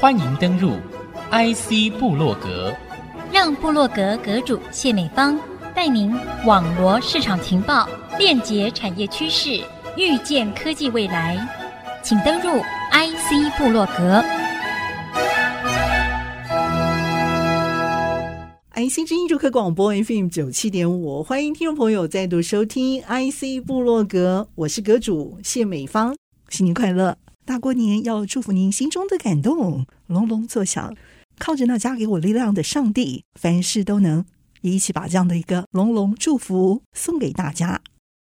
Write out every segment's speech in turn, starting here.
欢迎登入 IC 部落格，让部落格阁主谢美芳带您网罗市场情报，链接产业趋势，预见科技未来。请登入 IC 部落格。IC 之音主客广播 FM 九七点五，欢迎听众朋友再度收听 IC 部落格，我是阁主谢美芳，新年快乐！大过年要祝福您心中的感动隆隆作响，靠着那加给我力量的上帝，凡事都能。一起把这样的一个隆隆祝福送给大家。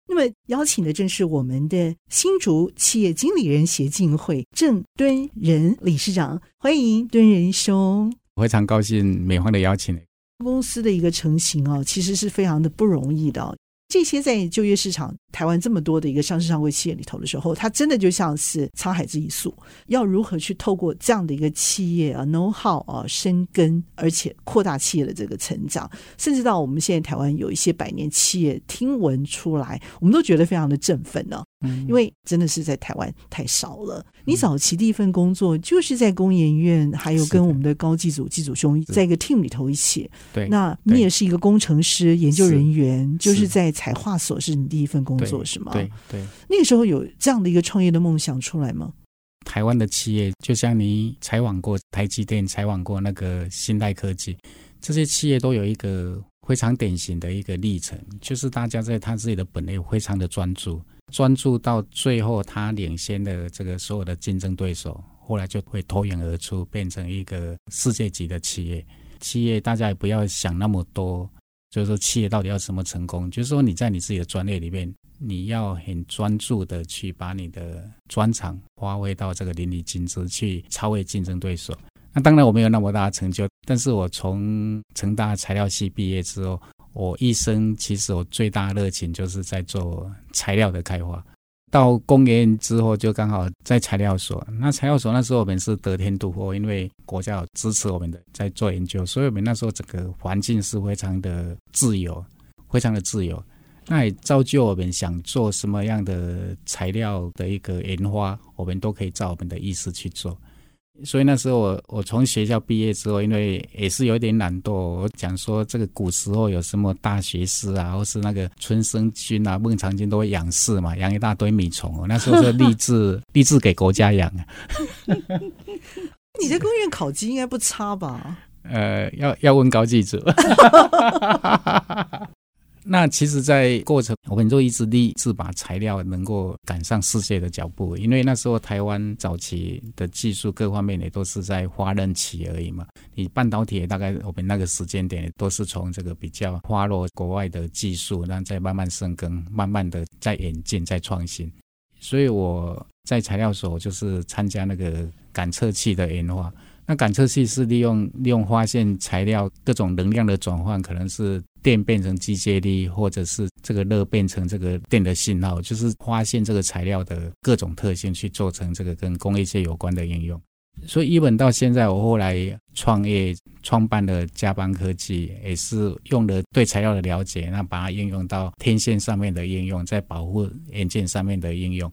那么邀请的正是我们的新竹企业经理人协进会郑敦仁理事长，欢迎敦仁兄。非常高兴美方的邀请。公司的一个成型啊，其实是非常的不容易的。这些在就业市场，台湾这么多的一个上市上柜企业里头的时候，它真的就像是沧海之一粟。要如何去透过这样的一个企业啊，know how 啊，生根，而且扩大企业的这个成长，甚至到我们现在台湾有一些百年企业听闻出来，我们都觉得非常的振奋呢。因为真的是在台湾太少了。你早期第一份工作就是在工研院，还有跟我们的高祭祖祭祖兄在一个 team 里头一起。对，那你也是一个工程师、研究人员，就是在彩画所是你第一份工作是吗？对对。那个时候有这样的一个创业的梦想出来吗？台湾的企业，就像你采访过台积电、采访过那个新代科技，这些企业都有一个非常典型的一个历程，就是大家在他自己的本业非常的专注。专注到最后，他领先的这个所有的竞争对手，后来就会脱颖而出，变成一个世界级的企业。企业大家也不要想那么多，就是说企业到底要怎么成功？就是说你在你自己的专业里面，你要很专注的去把你的专长发挥到这个淋漓尽致，去超越竞争对手。那当然我没有那么大的成就，但是我从成大材料系毕业之后。我一生其实我最大热情就是在做材料的开发。到工研之后，就刚好在材料所。那材料所那时候我们是得天独厚，因为国家有支持我们的在做研究，所以我们那时候整个环境是非常的自由，非常的自由。那也造就我们想做什么样的材料的一个研发，我们都可以照我们的意思去做。所以那时候我我从学校毕业之后，因为也是有点懒惰，我讲说这个古时候有什么大学士啊，或是那个春生君啊、孟尝君都会养士嘛，养一大堆米虫哦。那时候是立志 立志给国家养啊。你在工业考级应该不差吧？呃，要要问高祭祖。那其实，在过程我们就一直立志把材料能够赶上世界的脚步，因为那时候台湾早期的技术各方面也都是在发軔期而已嘛。你半导体大概我们那个时间点都是从这个比较花落国外的技术，然后再慢慢生根，慢慢的在演进、在创新。所以我在材料所就是参加那个感测器的研发。那感测器是利用利用发现材料各种能量的转换，可能是电变成机械力，或者是这个热变成这个电的信号，就是发现这个材料的各种特性，去做成这个跟工业界有关的应用。所以，一本到现在，我后来创业创办了嘉邦科技，也是用了对材料的了解，那把它应用到天线上面的应用，在保护元件上面的应用。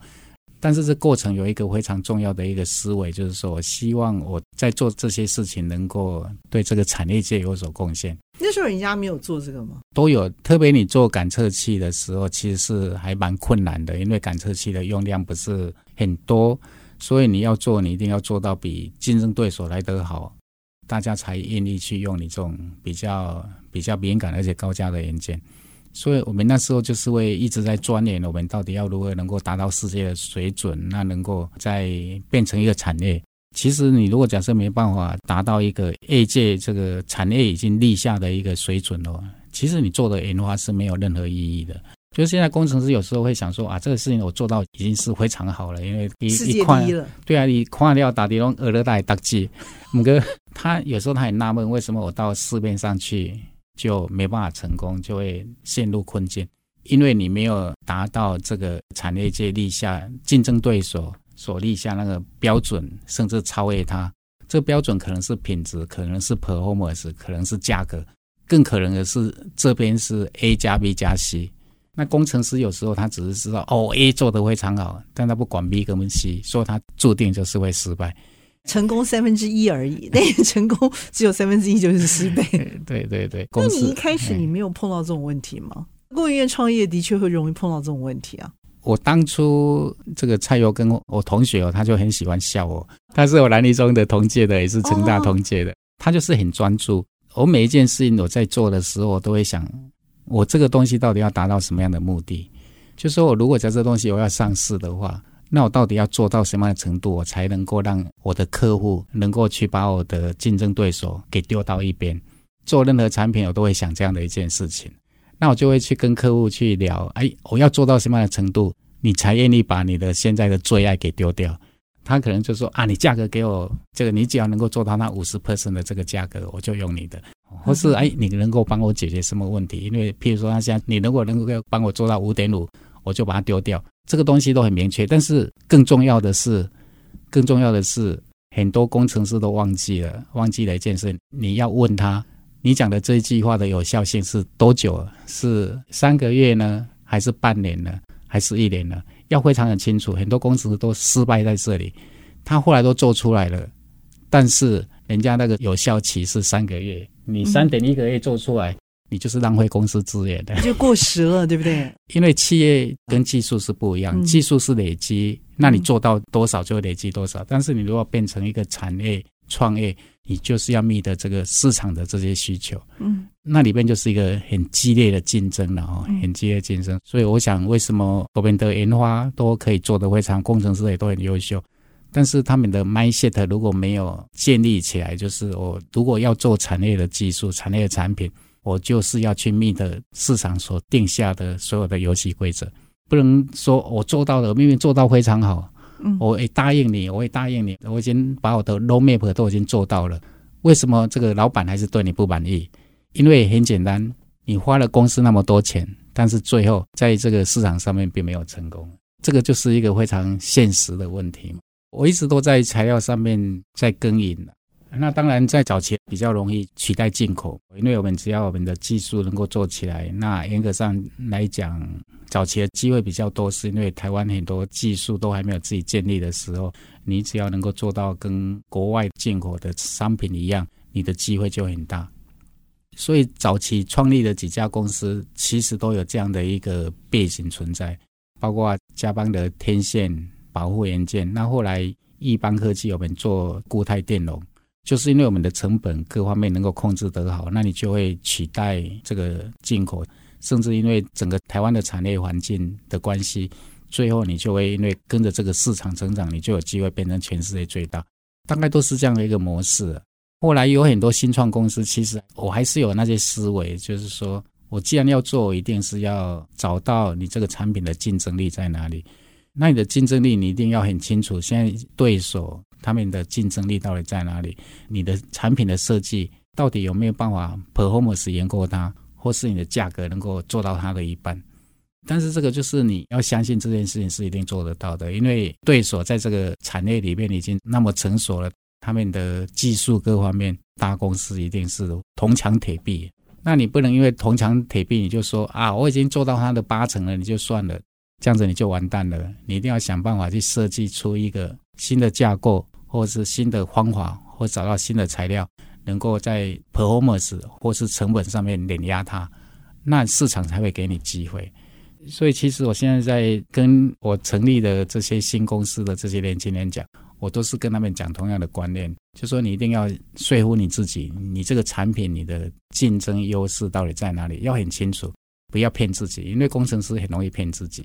但是这过程有一个非常重要的一个思维，就是说我希望我在做这些事情能够对这个产业界有所贡献。那时候人家没有做这个吗？都有，特别你做感测器的时候，其实是还蛮困难的，因为感测器的用量不是很多，所以你要做，你一定要做到比竞争对手来得好，大家才愿意去用你这种比较比较敏感而且高价的元件。所以我们那时候就是会一直在钻研，我们到底要如何能够达到世界的水准，那能够再变成一个产业。其实你如果假设没办法达到一个业界这个产业已经立下的一个水准的话，其实你做的研发是没有任何意义的。就是现在工程师有时候会想说啊，这个事情我做到已经是非常好了，因为一一块对啊，你矿料打的龙俄勒带打击，五哥他有时候他很纳闷，为什么我到市面上去。就没办法成功，就会陷入困境，因为你没有达到这个产业界立下竞争对手所立下那个标准，甚至超越它。这个标准可能是品质，可能是 performance，可能是价格，更可能的是这边是 A 加 B 加 C。那工程师有时候他只是知道哦 A 做的非常好，但他不管 B 跟 C，所以他注定就是会失败。成功三分之一而已，那成功只有三分之一就是失败。对对对，那你一开始你没有碰到这种问题吗？工研院创业的确会容易碰到这种问题啊。我当初这个蔡佑跟我同学哦，他就很喜欢笑我。他是我南一中的同届的，也是成大同届的。他就是很专注。我每一件事情我在做的时候，我都会想，我这个东西到底要达到什么样的目的？就说我如果在这东西我要上市的话，那我到底要做到什么样的程度，我才能够让我的客户能够去把我的竞争对手给丢到一边？做任何产品，我都会想这样的一件事情。那我就会去跟客户去聊，哎，我要做到什么样的程度，你才愿意把你的现在的最爱给丢掉？他可能就说啊，你价格给我这个，你只要能够做到那五十 percent 的这个价格，我就用你的。或是哎，你能够帮我解决什么问题？因为譬如说，他现在你如果能够帮我做到五点五，我就把它丢掉。这个东西都很明确。但是更重要的是，更重要的是，很多工程师都忘记了，忘记了一件事，你要问他。你讲的这一句话的有效性是多久？是三个月呢，还是半年呢，还是一年呢？要非常的清楚。很多公司都失败在这里，他后来都做出来了，但是人家那个有效期是三个月，你三点一个月做出来，嗯、你就是浪费公司资源的，就过时了，对不对？因为企业跟技术是不一样，嗯、技术是累积，那你做到多少就会累积多少。但是你如果变成一个产业创业，你就是要觅得这个市场的这些需求，嗯，那里边就是一个很激烈的竞争了哦，很激烈竞争。所以我想，为什么我们的研发都可以做得非常，工程师也都很优秀，但是他们的 mindset 如果没有建立起来，就是我如果要做产业的技术、产业的产品，我就是要去觅得市场所定下的所有的游戏规则，不能说我做到了，明明做到非常好。我会答应你，我会答应你，我已经把我的 roadmap 都已经做到了。为什么这个老板还是对你不满意？因为很简单，你花了公司那么多钱，但是最后在这个市场上面并没有成功。这个就是一个非常现实的问题。我一直都在材料上面在耕耘。那当然，在早期比较容易取代进口，因为我们只要我们的技术能够做起来，那严格上来讲，早期的机会比较多，是因为台湾很多技术都还没有自己建立的时候，你只要能够做到跟国外进口的商品一样，你的机会就很大。所以早期创立的几家公司，其实都有这样的一个背景存在，包括嘉邦的天线保护元件，那后来易邦科技我们做固态电容。就是因为我们的成本各方面能够控制得好，那你就会取代这个进口，甚至因为整个台湾的产业环境的关系，最后你就会因为跟着这个市场成长，你就有机会变成全世界最大。大概都是这样的一个模式。后来有很多新创公司，其实我还是有那些思维，就是说我既然要做，一定是要找到你这个产品的竞争力在哪里。那你的竞争力，你一定要很清楚，现在对手。他们的竞争力到底在哪里？你的产品的设计到底有没有办法 performance 赢过它，或是你的价格能够做到它的一半？但是这个就是你要相信这件事情是一定做得到的，因为对手在这个产业里面已经那么成熟了，他们的技术各方面，大公司一定是铜墙铁壁。那你不能因为铜墙铁壁，你就说啊，我已经做到它的八成了，你就算了，这样子你就完蛋了。你一定要想办法去设计出一个新的架构。或是新的方法，或找到新的材料，能够在 performance 或是成本上面碾压它，那市场才会给你机会。所以，其实我现在在跟我成立的这些新公司的这些年轻人讲，我都是跟他们讲同样的观念，就说你一定要说服你自己，你这个产品你的竞争优势到底在哪里，要很清楚，不要骗自己，因为工程师很容易骗自己。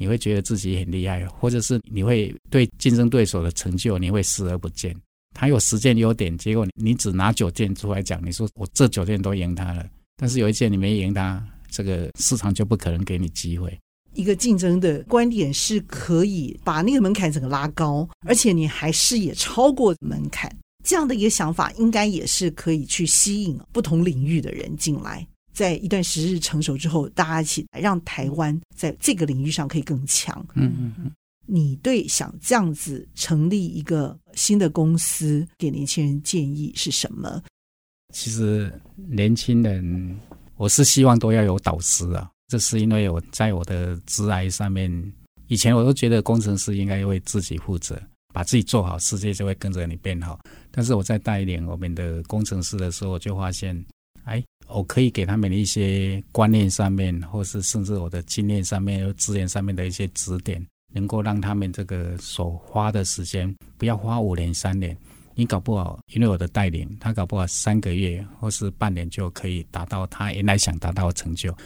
你会觉得自己很厉害，或者是你会对竞争对手的成就你会视而不见。他有十件优点，结果你只拿九件出来讲，你说我这九件都赢他了，但是有一件你没赢他，这个市场就不可能给你机会。一个竞争的观点是可以把那个门槛整个拉高，而且你还视野超过门槛，这样的一个想法应该也是可以去吸引不同领域的人进来。在一段时日成熟之后，大家一起来让台湾在这个领域上可以更强。嗯嗯嗯。你对想这样子成立一个新的公司给年轻人建议是什么？其实年轻人，我是希望都要有导师啊。这是因为我在我的职涯上面，以前我都觉得工程师应该为自己负责，把自己做好，世界就会跟着你变好。但是我在带领我们的工程师的时候，我就发现，哎，我可以给他们一些观念上面，或是甚至我的经验上面、资源上面的一些指点，能够让他们这个所花的时间不要花五年、三年。你搞不好，因为我的带领，他搞不好三个月或是半年就可以达到他原来想达到的成就。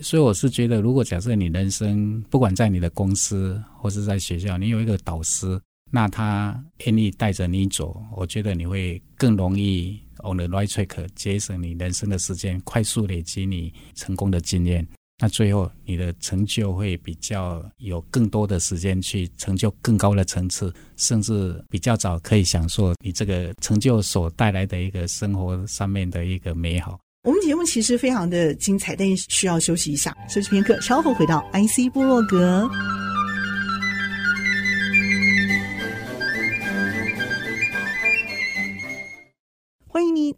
所以我是觉得，如果假设你人生不管在你的公司或是在学校，你有一个导师，那他愿意带着你走，我觉得你会更容易 on the right track，节省你人生的时间，快速累积你成功的经验。那最后你的成就会比较有更多的时间去成就更高的层次，甚至比较早可以享受你这个成就所带来的一个生活上面的一个美好。我们节目其实非常的精彩，但需要休息一下，休息片刻，稍后回到 IC 部落格。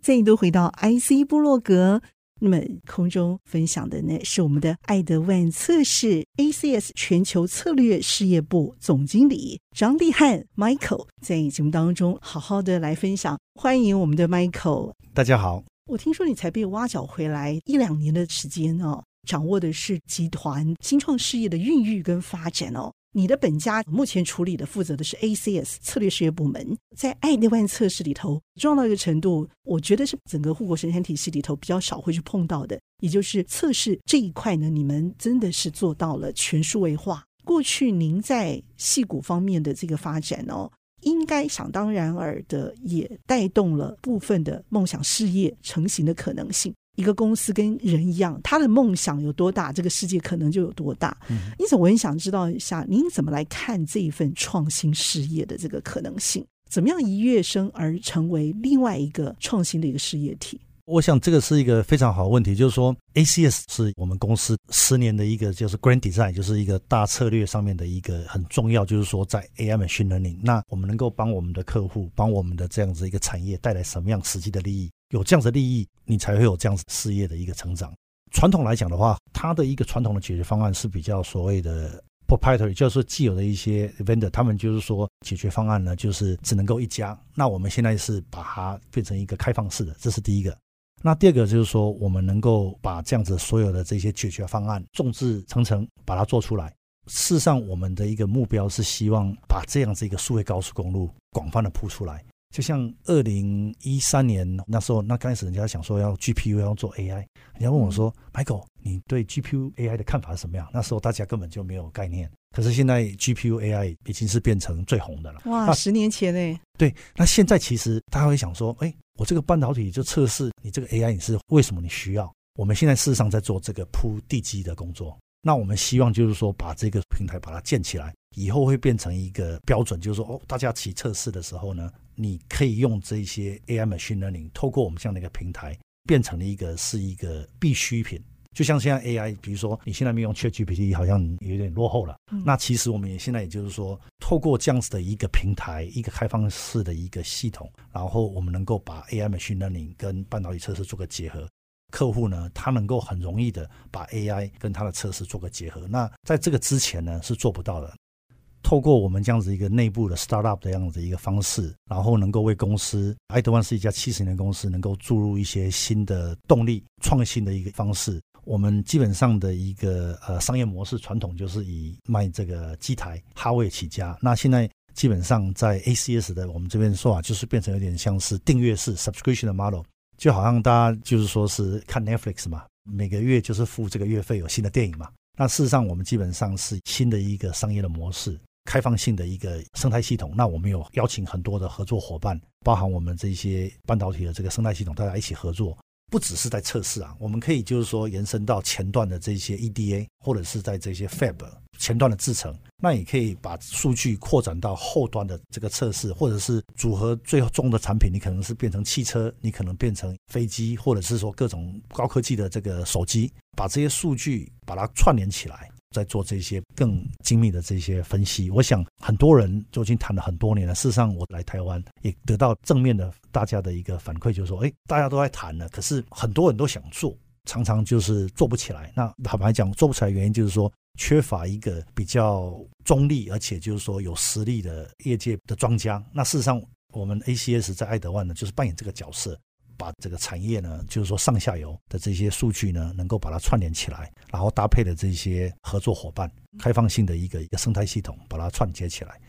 再度回到 IC 部落格。那么空中分享的呢，是我们的爱德万测试 ACS 全球策略事业部总经理张立汉 Michael 在节目当中好好的来分享。欢迎我们的 Michael，大家好。我听说你才被挖角回来一两年的时间哦，掌握的是集团新创事业的孕育跟发展哦。你的本家目前处理的负责的是 ACS 策略事业部门，在爱德万测试里头，重要到一个程度，我觉得是整个护国神山体系里头比较少会去碰到的，也就是测试这一块呢，你们真的是做到了全数位化。过去您在戏骨方面的这个发展哦。应该想当然尔的，也带动了部分的梦想事业成型的可能性。一个公司跟人一样，他的梦想有多大，这个世界可能就有多大。嗯，因此我很想知道一下，您怎么来看这一份创新事业的这个可能性？怎么样一跃升而成为另外一个创新的一个事业体？我想这个是一个非常好的问题，就是说，ACS 是我们公司十年的一个就是 Grand Design，就是一个大策略上面的一个很重要，就是说在 AI Machine Learning，那我们能够帮我们的客户，帮我们的这样子一个产业带来什么样实际的利益？有这样子的利益，你才会有这样子事业的一个成长。传统来讲的话，它的一个传统的解决方案是比较所谓的 Proprietary，就是既有的一些 Vendor，他们就是说解决方案呢，就是只能够一家。那我们现在是把它变成一个开放式的，这是第一个。那第二个就是说，我们能够把这样子所有的这些解决方案众志成城，把它做出来。事实上，我们的一个目标是希望把这样子一个数位高速公路广泛的铺出来。就像二零一三年那时候，那刚开始人家想说要 GPU 要做 AI，人家问我说：“Michael，你对 GPU AI 的看法是什么样？”那时候大家根本就没有概念。可是现在 GPU AI 已经是变成最红的了。哇，十年前呢？对，那现在其实大家会想说：“哎。”我这个半导体就测试你这个 AI，你是为什么你需要？我们现在事实上在做这个铺地基的工作。那我们希望就是说把这个平台把它建起来，以后会变成一个标准，就是说哦，大家骑测试的时候呢，你可以用这些 AI machine learning，透过我们这样的一个平台，变成了一个是一个必需品。就像现在 AI，比如说你现在没用 ChatGPT，好像有点落后了。嗯。那其实我们也现在也就是说，透过这样子的一个平台，一个开放式的一个系统，然后我们能够把 AI machine learning 跟半导体测试做个结合。客户呢，他能够很容易的把 AI 跟他的测试做个结合。那在这个之前呢，是做不到的。透过我们这样子一个内部的 startup 的样子一个方式，然后能够为公司，爱德万是一家七十年的公司，能够注入一些新的动力、创新的一个方式。我们基本上的一个呃商业模式传统就是以卖这个机台、哈位起家。那现在基本上在 ACS 的我们这边说法，就是变成有点像是订阅式 subscription 的 model，就好像大家就是说是看 Netflix 嘛，每个月就是付这个月费有新的电影嘛。那事实上我们基本上是新的一个商业的模式，开放性的一个生态系统。那我们有邀请很多的合作伙伴，包含我们这些半导体的这个生态系统，大家一起合作。不只是在测试啊，我们可以就是说延伸到前段的这些 EDA，或者是在这些 Fab 前段的制程，那也可以把数据扩展到后端的这个测试，或者是组合最终的产品，你可能是变成汽车，你可能变成飞机，或者是说各种高科技的这个手机，把这些数据把它串联起来。在做这些更精密的这些分析，我想很多人就已经谈了很多年了。事实上，我来台湾也得到正面的大家的一个反馈，就是说，哎，大家都在谈了，可是很多人都想做，常常就是做不起来。那坦白讲，做不起来原因就是说缺乏一个比较中立，而且就是说有实力的业界的庄家。那事实上，我们 ACS 在爱德万呢，就是扮演这个角色。把这个产业呢，就是说上下游的这些数据呢，能够把它串联起来，然后搭配的这些合作伙伴，开放性的一个一个生态系统，把它串接起来。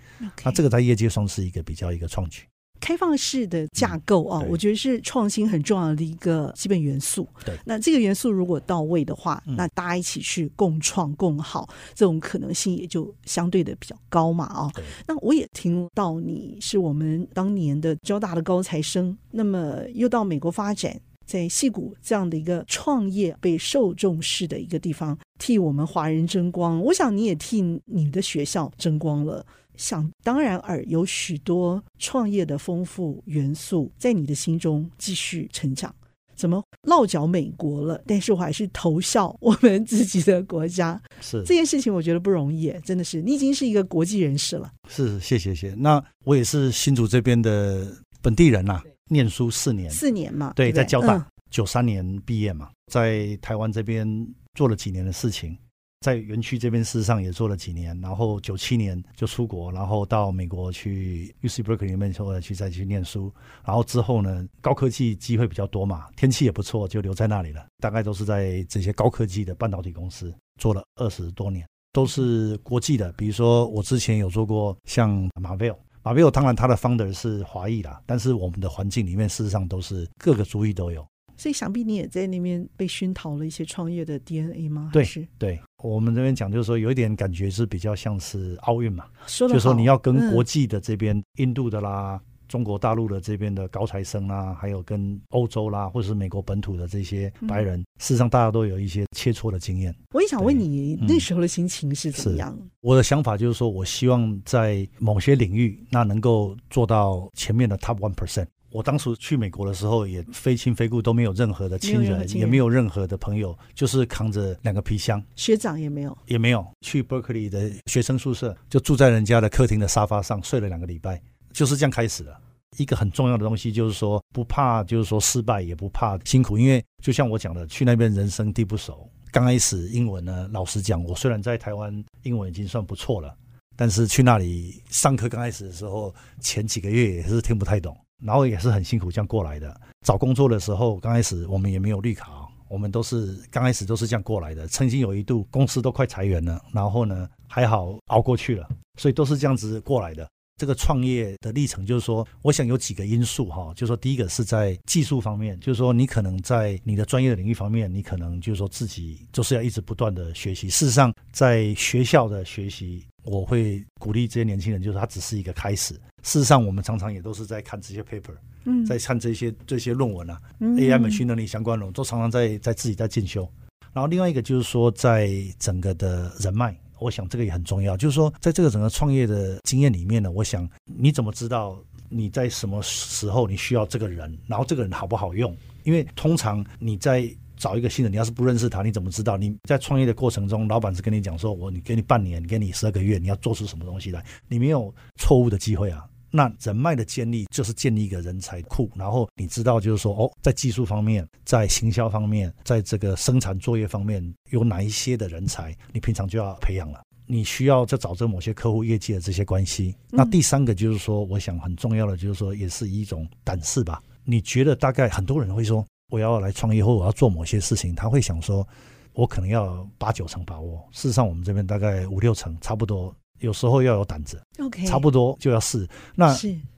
那这个在业界上是一个比较一个创举。开放式的架构啊，嗯、我觉得是创新很重要的一个基本元素。对，那这个元素如果到位的话，嗯、那大家一起去共创共好，这种可能性也就相对的比较高嘛啊。那我也听到你是我们当年的交大的高材生，那么又到美国发展，在戏谷这样的一个创业被受重视的一个地方，替我们华人争光。我想你也替你的学校争光了。想当然尔，有许多创业的丰富元素在你的心中继续成长。怎么落脚美国了？但是我还是投效我们自己的国家。是这件事情，我觉得不容易，真的是你已经是一个国际人士了。是，谢谢谢。那我也是新竹这边的本地人呐、啊，念书四年，四年嘛，对，对对在交大九三、嗯、年毕业嘛，在台湾这边做了几年的事情。在园区这边，事实上也做了几年，然后九七年就出国，然后到美国去 UC Berkeley 里面后去再去念书，然后之后呢，高科技机会比较多嘛，天气也不错，就留在那里了。大概都是在这些高科技的半导体公司做了二十多年，都是国际的。比如说我之前有做过像 Marvel，Marvel 当然它的 founder 是华裔啦，但是我们的环境里面事实上都是各个族裔都有。所以想必你也在那边被熏陶了一些创业的 DNA 吗？对，是对。我们这边讲就是说，有一点感觉是比较像是奥运嘛，说就是说你要跟国际的这边，嗯、印度的啦、中国大陆的这边的高材生啦，还有跟欧洲啦，或者是美国本土的这些白人，嗯、事实上大家都有一些切磋的经验。我也想问你那时候的心情是怎么样？嗯、我的想法就是说，我希望在某些领域，那能够做到前面的 top one percent。我当时去美国的时候，也非亲非故，都没有任何的亲人，也没有任何的朋友，就是扛着两个皮箱，学长也没有，也没有。去 Berkeley 的学生宿舍，就住在人家的客厅的沙发上睡了两个礼拜，就是这样开始了。一个很重要的东西就是说，不怕就是说失败，也不怕辛苦，因为就像我讲的，去那边人生地不熟，刚开始英文呢，老实讲，我虽然在台湾英文已经算不错了，但是去那里上课刚开始的时候，前几个月也是听不太懂。然后也是很辛苦这样过来的。找工作的时候，刚开始我们也没有绿卡，我们都是刚开始都是这样过来的。曾经有一度公司都快裁员了，然后呢还好熬过去了，所以都是这样子过来的。这个创业的历程，就是说，我想有几个因素哈，就是说第一个是在技术方面，就是说你可能在你的专业的领域方面，你可能就是说自己就是要一直不断的学习。事实上，在学校的学习。我会鼓励这些年轻人，就是它只是一个开始。事实上，我们常常也都是在看这些 paper，嗯，在看这些这些论文啊，嗯，AI machine learning 相关论文，都常常在在自己在进修。然后另外一个就是说，在整个的人脉，我想这个也很重要。就是说，在这个整个创业的经验里面呢，我想你怎么知道你在什么时候你需要这个人，然后这个人好不好用？因为通常你在找一个新人，你要是不认识他，你怎么知道？你在创业的过程中，老板是跟你讲说，我你给你半年，给你十二个月，你要做出什么东西来？你没有错误的机会啊。那人脉的建立就是建立一个人才库，然后你知道就是说，哦，在技术方面，在行销方面，在这个生产作业方面有哪一些的人才，你平常就要培养了。你需要在找这某些客户业绩的这些关系。那第三个就是说，我想很重要的就是说，也是一种胆识吧。你觉得大概很多人会说。我要来创业或我要做某些事情，他会想说，我可能要八九成把握。事实上，我们这边大概五六成，差不多。有时候要有胆子，OK，差不多就要试。那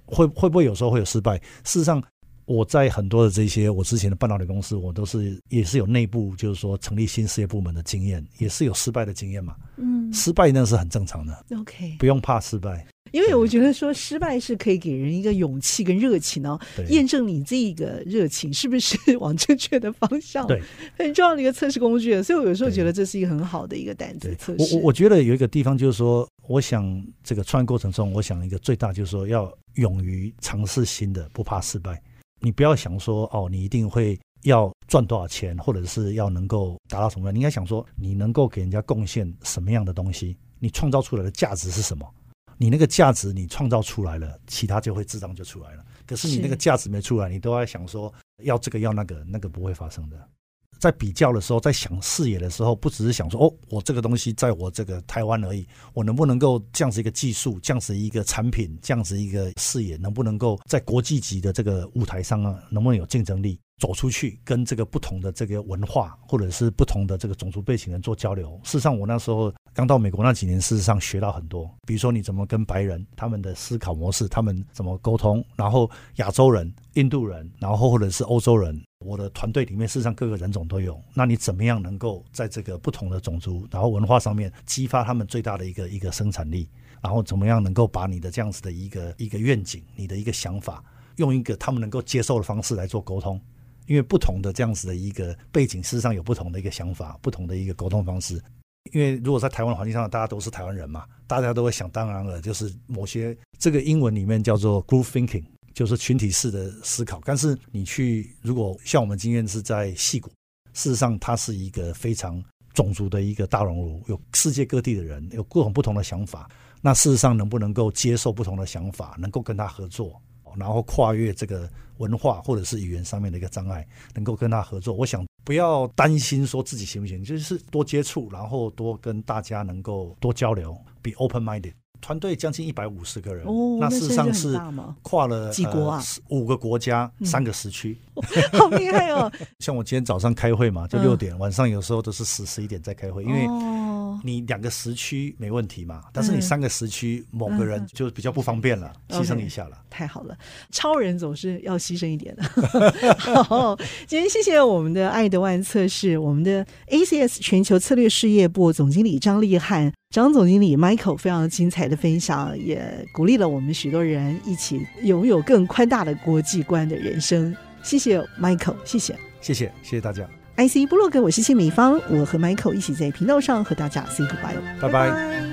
会会不会有时候会有失败？事实上，我在很多的这些我之前的半导体公司，我都是也是有内部就是说成立新事业部门的经验，也是有失败的经验嘛。嗯，失败那是很正常的，OK，不用怕失败。因为我觉得说失败是可以给人一个勇气跟热情哦，对验证你这个热情是不是往正确的方向，对，很重要的一个测试工具。所以我有时候觉得这是一个很好的一个胆子测试。我我我觉得有一个地方就是说，我想这个创业过程中，我想一个最大就是说要勇于尝试新的，不怕失败。你不要想说哦，你一定会要赚多少钱，或者是要能够达到什么样，你应该想说你能够给人家贡献什么样的东西，你创造出来的价值是什么。你那个价值你创造出来了，其他就会自动就出来了。可是你那个价值没出来，你都在想说要这个要那个，那个不会发生的。在比较的时候，在想视野的时候，不只是想说哦，我这个东西在我这个台湾而已，我能不能够这样子一个技术，这样子一个产品，这样子一个视野，能不能够在国际级的这个舞台上啊，能不能有竞争力？走出去，跟这个不同的这个文化，或者是不同的这个种族背景人做交流。事实上，我那时候刚到美国那几年，事实上学到很多。比如说，你怎么跟白人他们的思考模式，他们怎么沟通，然后亚洲人、印度人，然后或者是欧洲人，我的团队里面事实上各个人种都有。那你怎么样能够在这个不同的种族，然后文化上面激发他们最大的一个一个生产力？然后怎么样能够把你的这样子的一个一个愿景，你的一个想法，用一个他们能够接受的方式来做沟通？因为不同的这样子的一个背景，事实上有不同的一个想法，不同的一个沟通方式。因为如果在台湾环境上，大家都是台湾人嘛，大家都会想当然了，就是某些这个英文里面叫做 group thinking，就是群体式的思考。但是你去，如果像我们今天是在戏谷，事实上它是一个非常种族的一个大熔炉，有世界各地的人，有各种不同的想法。那事实上能不能够接受不同的想法，能够跟他合作？然后跨越这个文化或者是语言上面的一个障碍，能够跟他合作。我想不要担心说自己行不行，就是多接触，然后多跟大家能够多交流，be open minded。团队将近一百五十个人，哦，那事实上是跨了几国啊？五个国家，三个时区，嗯，好厉害哦！像我今天早上开会嘛，就六点，嗯，晚上有时候都是十十一点在开会，因为。你两个时区没问题嘛？但是你三个时区某个人就比较不方便了，嗯、牺牲一下了。太好了，超人总是要牺牲一点的。好，今天谢谢我们的爱德万测试，我们的 ACS 全球策略事业部总经理张立汉，张总经理 Michael 非常精彩的分享，也鼓励了我们许多人一起拥有更宽大的国际观的人生。谢谢 Michael，谢谢，谢谢，谢谢大家。IC 部落格，我是谢美芳，我和 Michael 一起在频道上和大家 say goodbye，拜拜。